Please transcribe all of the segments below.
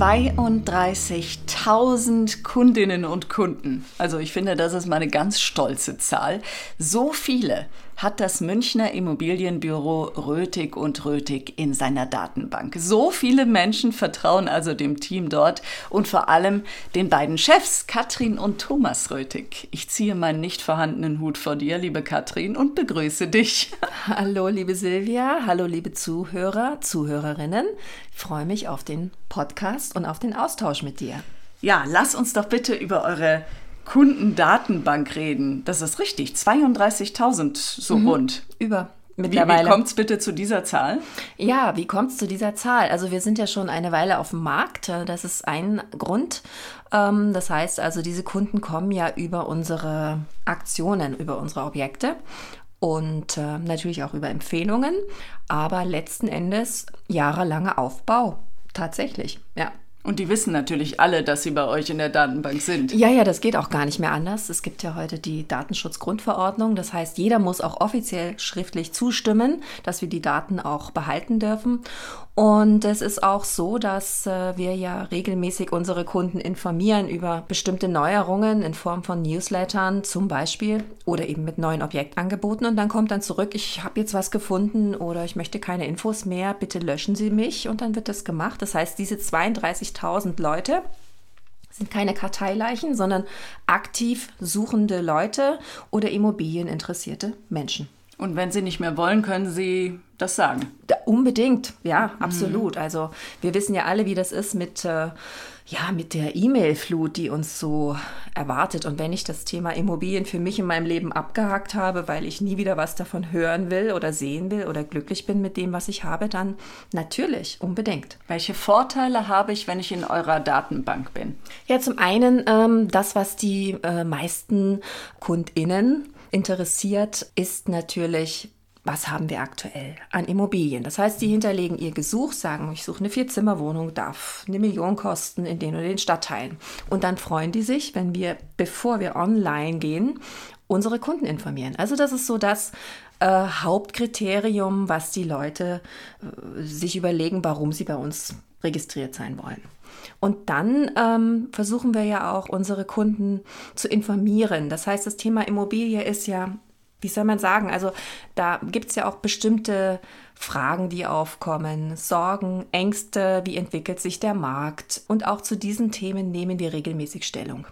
32.000 Kundinnen und Kunden. Also ich finde, das ist mal eine ganz stolze Zahl. So viele hat das Münchner Immobilienbüro Rötig und Rötig in seiner Datenbank. So viele Menschen vertrauen also dem Team dort und vor allem den beiden Chefs, Katrin und Thomas Rötig. Ich ziehe meinen nicht vorhandenen Hut vor dir, liebe Katrin, und begrüße dich. Hallo, liebe Silvia. Hallo, liebe Zuhörer, Zuhörerinnen. Ich freue mich auf den Podcast und auf den Austausch mit dir. Ja, lass uns doch bitte über eure Kundendatenbank reden. Das ist richtig, 32.000 so mhm. rund. Über. Mittlerweile. Wie, wie kommt es bitte zu dieser Zahl? Ja, wie kommt es zu dieser Zahl? Also wir sind ja schon eine Weile auf dem Markt. Das ist ein Grund. Ähm, das heißt also, diese Kunden kommen ja über unsere Aktionen, über unsere Objekte und äh, natürlich auch über Empfehlungen, aber letzten Endes jahrelanger Aufbau. Tatsächlich, ja. Und die wissen natürlich alle, dass sie bei euch in der Datenbank sind. Ja, ja, das geht auch gar nicht mehr anders. Es gibt ja heute die Datenschutzgrundverordnung. Das heißt, jeder muss auch offiziell schriftlich zustimmen, dass wir die Daten auch behalten dürfen. Und es ist auch so, dass äh, wir ja regelmäßig unsere Kunden informieren über bestimmte Neuerungen in Form von Newslettern zum Beispiel oder eben mit neuen Objektangeboten. Und dann kommt dann zurück, ich habe jetzt was gefunden oder ich möchte keine Infos mehr, bitte löschen Sie mich. Und dann wird das gemacht. Das heißt, diese 32.000 Leute sind keine Karteileichen, sondern aktiv suchende Leute oder immobilieninteressierte Menschen. Und wenn sie nicht mehr wollen, können sie das sagen. Da, unbedingt, ja, absolut. Mhm. Also wir wissen ja alle, wie das ist mit, äh, ja, mit der E-Mail-Flut, die uns so erwartet. Und wenn ich das Thema Immobilien für mich in meinem Leben abgehakt habe, weil ich nie wieder was davon hören will oder sehen will oder glücklich bin mit dem, was ich habe, dann natürlich, unbedingt. Welche Vorteile habe ich, wenn ich in eurer Datenbank bin? Ja, zum einen ähm, das, was die äh, meisten KundInnen interessiert, ist natürlich, was haben wir aktuell an Immobilien? Das heißt, die hinterlegen ihr Gesuch, sagen, ich suche eine Vierzimmerwohnung, darf eine Million kosten in den oder den Stadtteilen. Und dann freuen die sich, wenn wir, bevor wir online gehen, unsere Kunden informieren. Also das ist so das äh, Hauptkriterium, was die Leute äh, sich überlegen, warum sie bei uns registriert sein wollen. Und dann ähm, versuchen wir ja auch unsere Kunden zu informieren. Das heißt, das Thema Immobilie ist ja, wie soll man sagen, also da gibt es ja auch bestimmte Fragen, die aufkommen, Sorgen, Ängste, wie entwickelt sich der Markt. Und auch zu diesen Themen nehmen wir regelmäßig Stellung.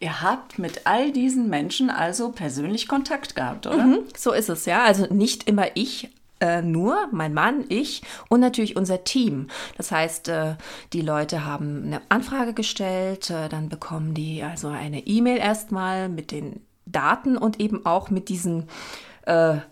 Ihr habt mit all diesen Menschen also persönlich Kontakt gehabt, oder? Mhm, so ist es, ja. Also nicht immer ich äh, nur mein Mann, ich und natürlich unser Team. Das heißt, äh, die Leute haben eine Anfrage gestellt, äh, dann bekommen die also eine E-Mail erstmal mit den Daten und eben auch mit diesen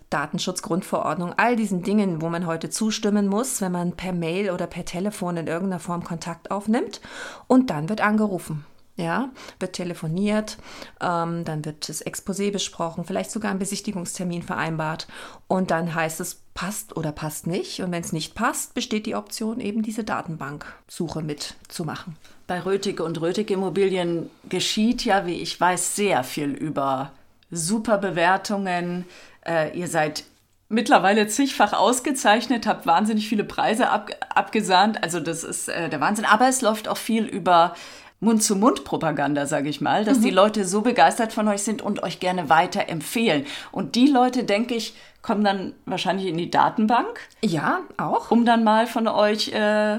Datenschutzgrundverordnung, all diesen Dingen, wo man heute zustimmen muss, wenn man per Mail oder per Telefon in irgendeiner Form Kontakt aufnimmt. Und dann wird angerufen. Ja, wird telefoniert, ähm, dann wird das Exposé besprochen, vielleicht sogar ein Besichtigungstermin vereinbart und dann heißt es, passt oder passt nicht. Und wenn es nicht passt, besteht die Option, eben diese Datenbanksuche mitzumachen. Bei Rötig und Rötig Immobilien geschieht ja, wie ich weiß, sehr viel über super Bewertungen. Äh, ihr seid mittlerweile zigfach ausgezeichnet, habt wahnsinnig viele Preise ab, abgesahnt. Also das ist äh, der Wahnsinn. Aber es läuft auch viel über Mund-zu-Mund-Propaganda, sage ich mal, dass mhm. die Leute so begeistert von euch sind und euch gerne weiterempfehlen. Und die Leute, denke ich, kommen dann wahrscheinlich in die Datenbank. Ja, auch. Um dann mal von euch äh,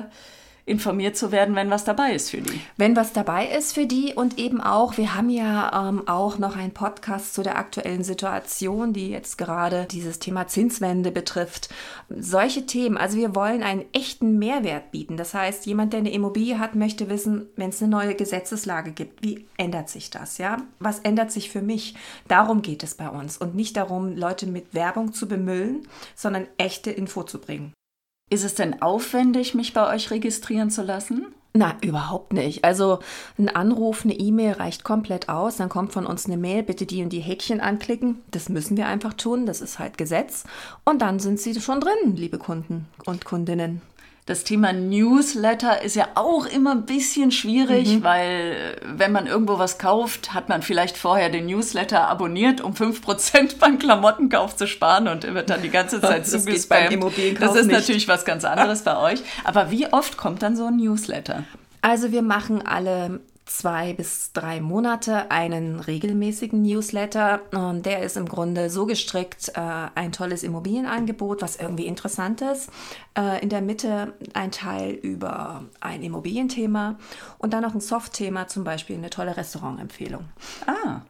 informiert zu werden, wenn was dabei ist für die. Wenn was dabei ist für die und eben auch, wir haben ja ähm, auch noch einen Podcast zu der aktuellen Situation, die jetzt gerade dieses Thema Zinswende betrifft. Solche Themen, also wir wollen einen echten Mehrwert bieten. Das heißt, jemand, der eine Immobilie hat, möchte wissen, wenn es eine neue Gesetzeslage gibt, wie ändert sich das, ja? Was ändert sich für mich? Darum geht es bei uns und nicht darum, Leute mit Werbung zu bemüllen, sondern echte Info zu bringen. Ist es denn aufwendig, mich bei euch registrieren zu lassen? Na, überhaupt nicht. Also ein Anruf, eine E-Mail reicht komplett aus. Dann kommt von uns eine Mail, bitte die und die Häkchen anklicken. Das müssen wir einfach tun, das ist halt Gesetz. Und dann sind Sie schon drin, liebe Kunden und Kundinnen. Das Thema Newsletter ist ja auch immer ein bisschen schwierig, mhm. weil wenn man irgendwo was kauft, hat man vielleicht vorher den Newsletter abonniert, um 5% beim Klamottenkauf zu sparen und wird dann die ganze Zeit zugespammt. Das ist nicht. natürlich was ganz anderes bei euch. Aber wie oft kommt dann so ein Newsletter? Also wir machen alle zwei bis drei Monate einen regelmäßigen Newsletter. Und der ist im Grunde so gestrickt, äh, ein tolles Immobilienangebot, was irgendwie interessant ist. Äh, in der Mitte ein Teil über ein Immobilienthema und dann noch ein Soft-Thema, zum Beispiel eine tolle Restaurantempfehlung. Ah.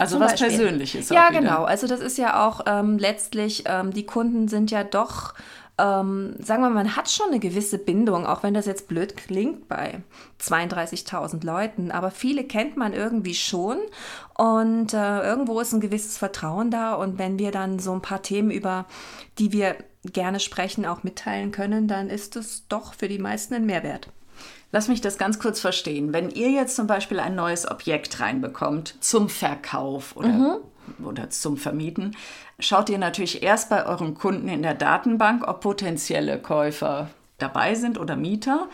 Also Zum was Beispiel. Persönliches. Ja, genau. Also das ist ja auch ähm, letztlich, ähm, die Kunden sind ja doch ähm, sagen wir mal, man hat schon eine gewisse Bindung, auch wenn das jetzt blöd klingt bei 32.000 Leuten, aber viele kennt man irgendwie schon und äh, irgendwo ist ein gewisses Vertrauen da und wenn wir dann so ein paar Themen, über die wir gerne sprechen, auch mitteilen können, dann ist es doch für die meisten ein Mehrwert. Lass mich das ganz kurz verstehen. Wenn ihr jetzt zum Beispiel ein neues Objekt reinbekommt zum Verkauf oder, mhm. Oder zum Vermieten, schaut ihr natürlich erst bei euren Kunden in der Datenbank, ob potenzielle Käufer dabei sind oder Mieter.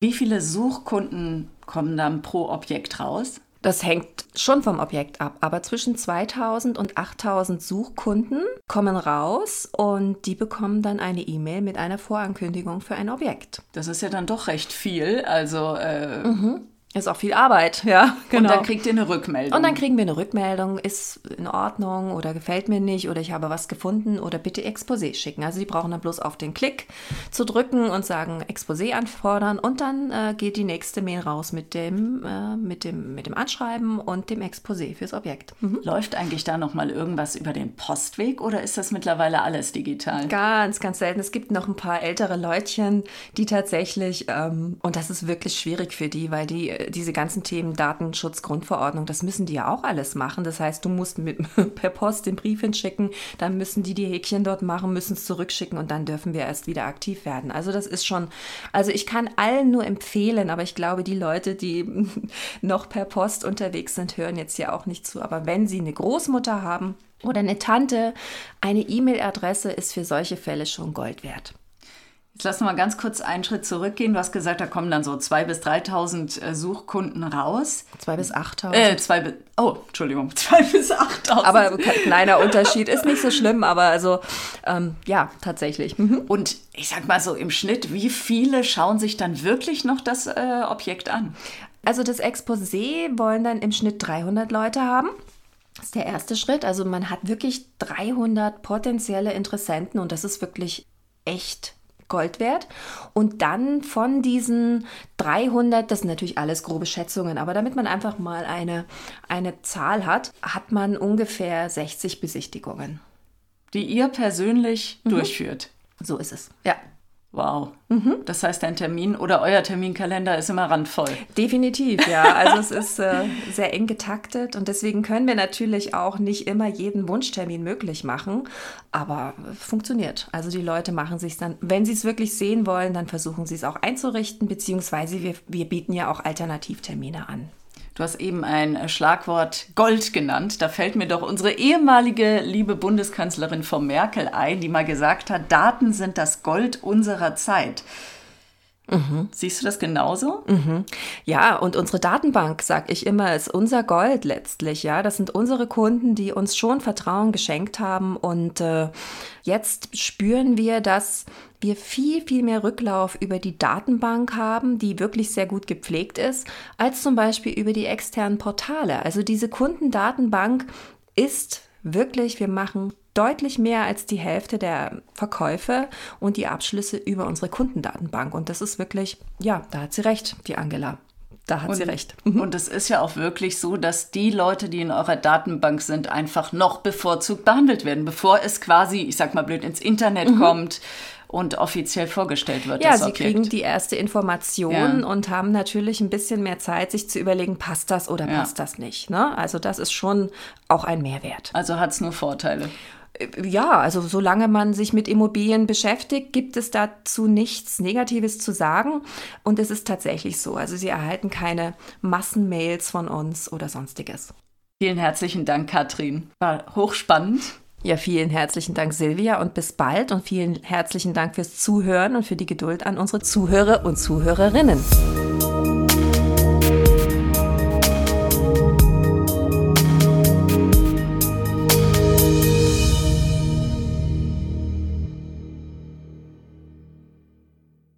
Wie viele Suchkunden kommen dann pro Objekt raus? Das hängt schon vom Objekt ab, aber zwischen 2000 und 8000 Suchkunden kommen raus und die bekommen dann eine E-Mail mit einer Vorankündigung für ein Objekt. Das ist ja dann doch recht viel. Also äh, mhm. Ist auch viel Arbeit, ja. Genau. Und dann kriegt ihr eine Rückmeldung. Und dann kriegen wir eine Rückmeldung, ist in Ordnung oder gefällt mir nicht oder ich habe was gefunden oder bitte Exposé schicken. Also sie brauchen dann bloß auf den Klick zu drücken und sagen Exposé anfordern und dann äh, geht die nächste Mail raus mit dem, äh, mit dem, mit dem Anschreiben und dem Exposé fürs Objekt. Mhm. Läuft eigentlich da nochmal irgendwas über den Postweg oder ist das mittlerweile alles digital? Ganz, ganz selten. Es gibt noch ein paar ältere Leutchen, die tatsächlich, ähm, und das ist wirklich schwierig für die, weil die äh, diese ganzen Themen Datenschutz, Grundverordnung, das müssen die ja auch alles machen. Das heißt, du musst mit, per Post den Brief hinschicken, dann müssen die die Häkchen dort machen, müssen es zurückschicken und dann dürfen wir erst wieder aktiv werden. Also das ist schon, also ich kann allen nur empfehlen, aber ich glaube, die Leute, die noch per Post unterwegs sind, hören jetzt ja auch nicht zu. Aber wenn sie eine Großmutter haben oder eine Tante, eine E-Mail-Adresse ist für solche Fälle schon Gold wert. Jetzt lass mal ganz kurz einen Schritt zurückgehen. Du hast gesagt, da kommen dann so 2.000 bis 3.000 äh, Suchkunden raus. 2.000 bis 8.000. Äh, zwei bis, oh, Entschuldigung, 2.000 bis 8.000. Aber kleiner Unterschied, ist nicht so schlimm, aber also, ähm, ja, tatsächlich. Mhm. Und ich sag mal so im Schnitt, wie viele schauen sich dann wirklich noch das äh, Objekt an? Also das Exposé wollen dann im Schnitt 300 Leute haben. Das ist der erste Schritt. Also man hat wirklich 300 potenzielle Interessenten und das ist wirklich echt Gold wert. Und dann von diesen 300, das sind natürlich alles grobe Schätzungen, aber damit man einfach mal eine, eine Zahl hat, hat man ungefähr 60 Besichtigungen. Die ihr persönlich mhm. durchführt. So ist es. Ja. Wow. Mhm. Das heißt, dein Termin oder euer Terminkalender ist immer randvoll. Definitiv, ja. Also es ist äh, sehr eng getaktet und deswegen können wir natürlich auch nicht immer jeden Wunschtermin möglich machen, aber funktioniert. Also die Leute machen sich dann, wenn sie es wirklich sehen wollen, dann versuchen sie es auch einzurichten, beziehungsweise wir, wir bieten ja auch Alternativtermine an. Du hast eben ein Schlagwort Gold genannt. Da fällt mir doch unsere ehemalige liebe Bundeskanzlerin von Merkel ein, die mal gesagt hat, Daten sind das Gold unserer Zeit. Mhm. Siehst du das genauso? Mhm. Ja, und unsere Datenbank, sag ich immer, ist unser Gold letztlich. Ja, das sind unsere Kunden, die uns schon Vertrauen geschenkt haben. Und äh, jetzt spüren wir, dass wir viel, viel mehr Rücklauf über die Datenbank haben, die wirklich sehr gut gepflegt ist, als zum Beispiel über die externen Portale. Also diese Kundendatenbank ist wirklich, wir machen deutlich mehr als die Hälfte der Verkäufe und die Abschlüsse über unsere Kundendatenbank. Und das ist wirklich, ja, da hat sie recht, die Angela. Da hat und, sie recht. Und es ist ja auch wirklich so, dass die Leute, die in eurer Datenbank sind, einfach noch bevorzugt behandelt werden, bevor es quasi, ich sag mal blöd, ins Internet mhm. kommt und offiziell vorgestellt wird. Ja, sie Objekt. kriegen die erste Information ja. und haben natürlich ein bisschen mehr Zeit, sich zu überlegen, passt das oder ja. passt das nicht. Ne? Also das ist schon auch ein Mehrwert. Also hat es nur Vorteile. Ja, also solange man sich mit Immobilien beschäftigt, gibt es dazu nichts Negatives zu sagen. Und es ist tatsächlich so. Also Sie erhalten keine Massenmails von uns oder sonstiges. Vielen herzlichen Dank, Katrin. War hochspannend. Ja, vielen herzlichen Dank, Silvia, und bis bald. Und vielen herzlichen Dank fürs Zuhören und für die Geduld an unsere Zuhörer und Zuhörerinnen.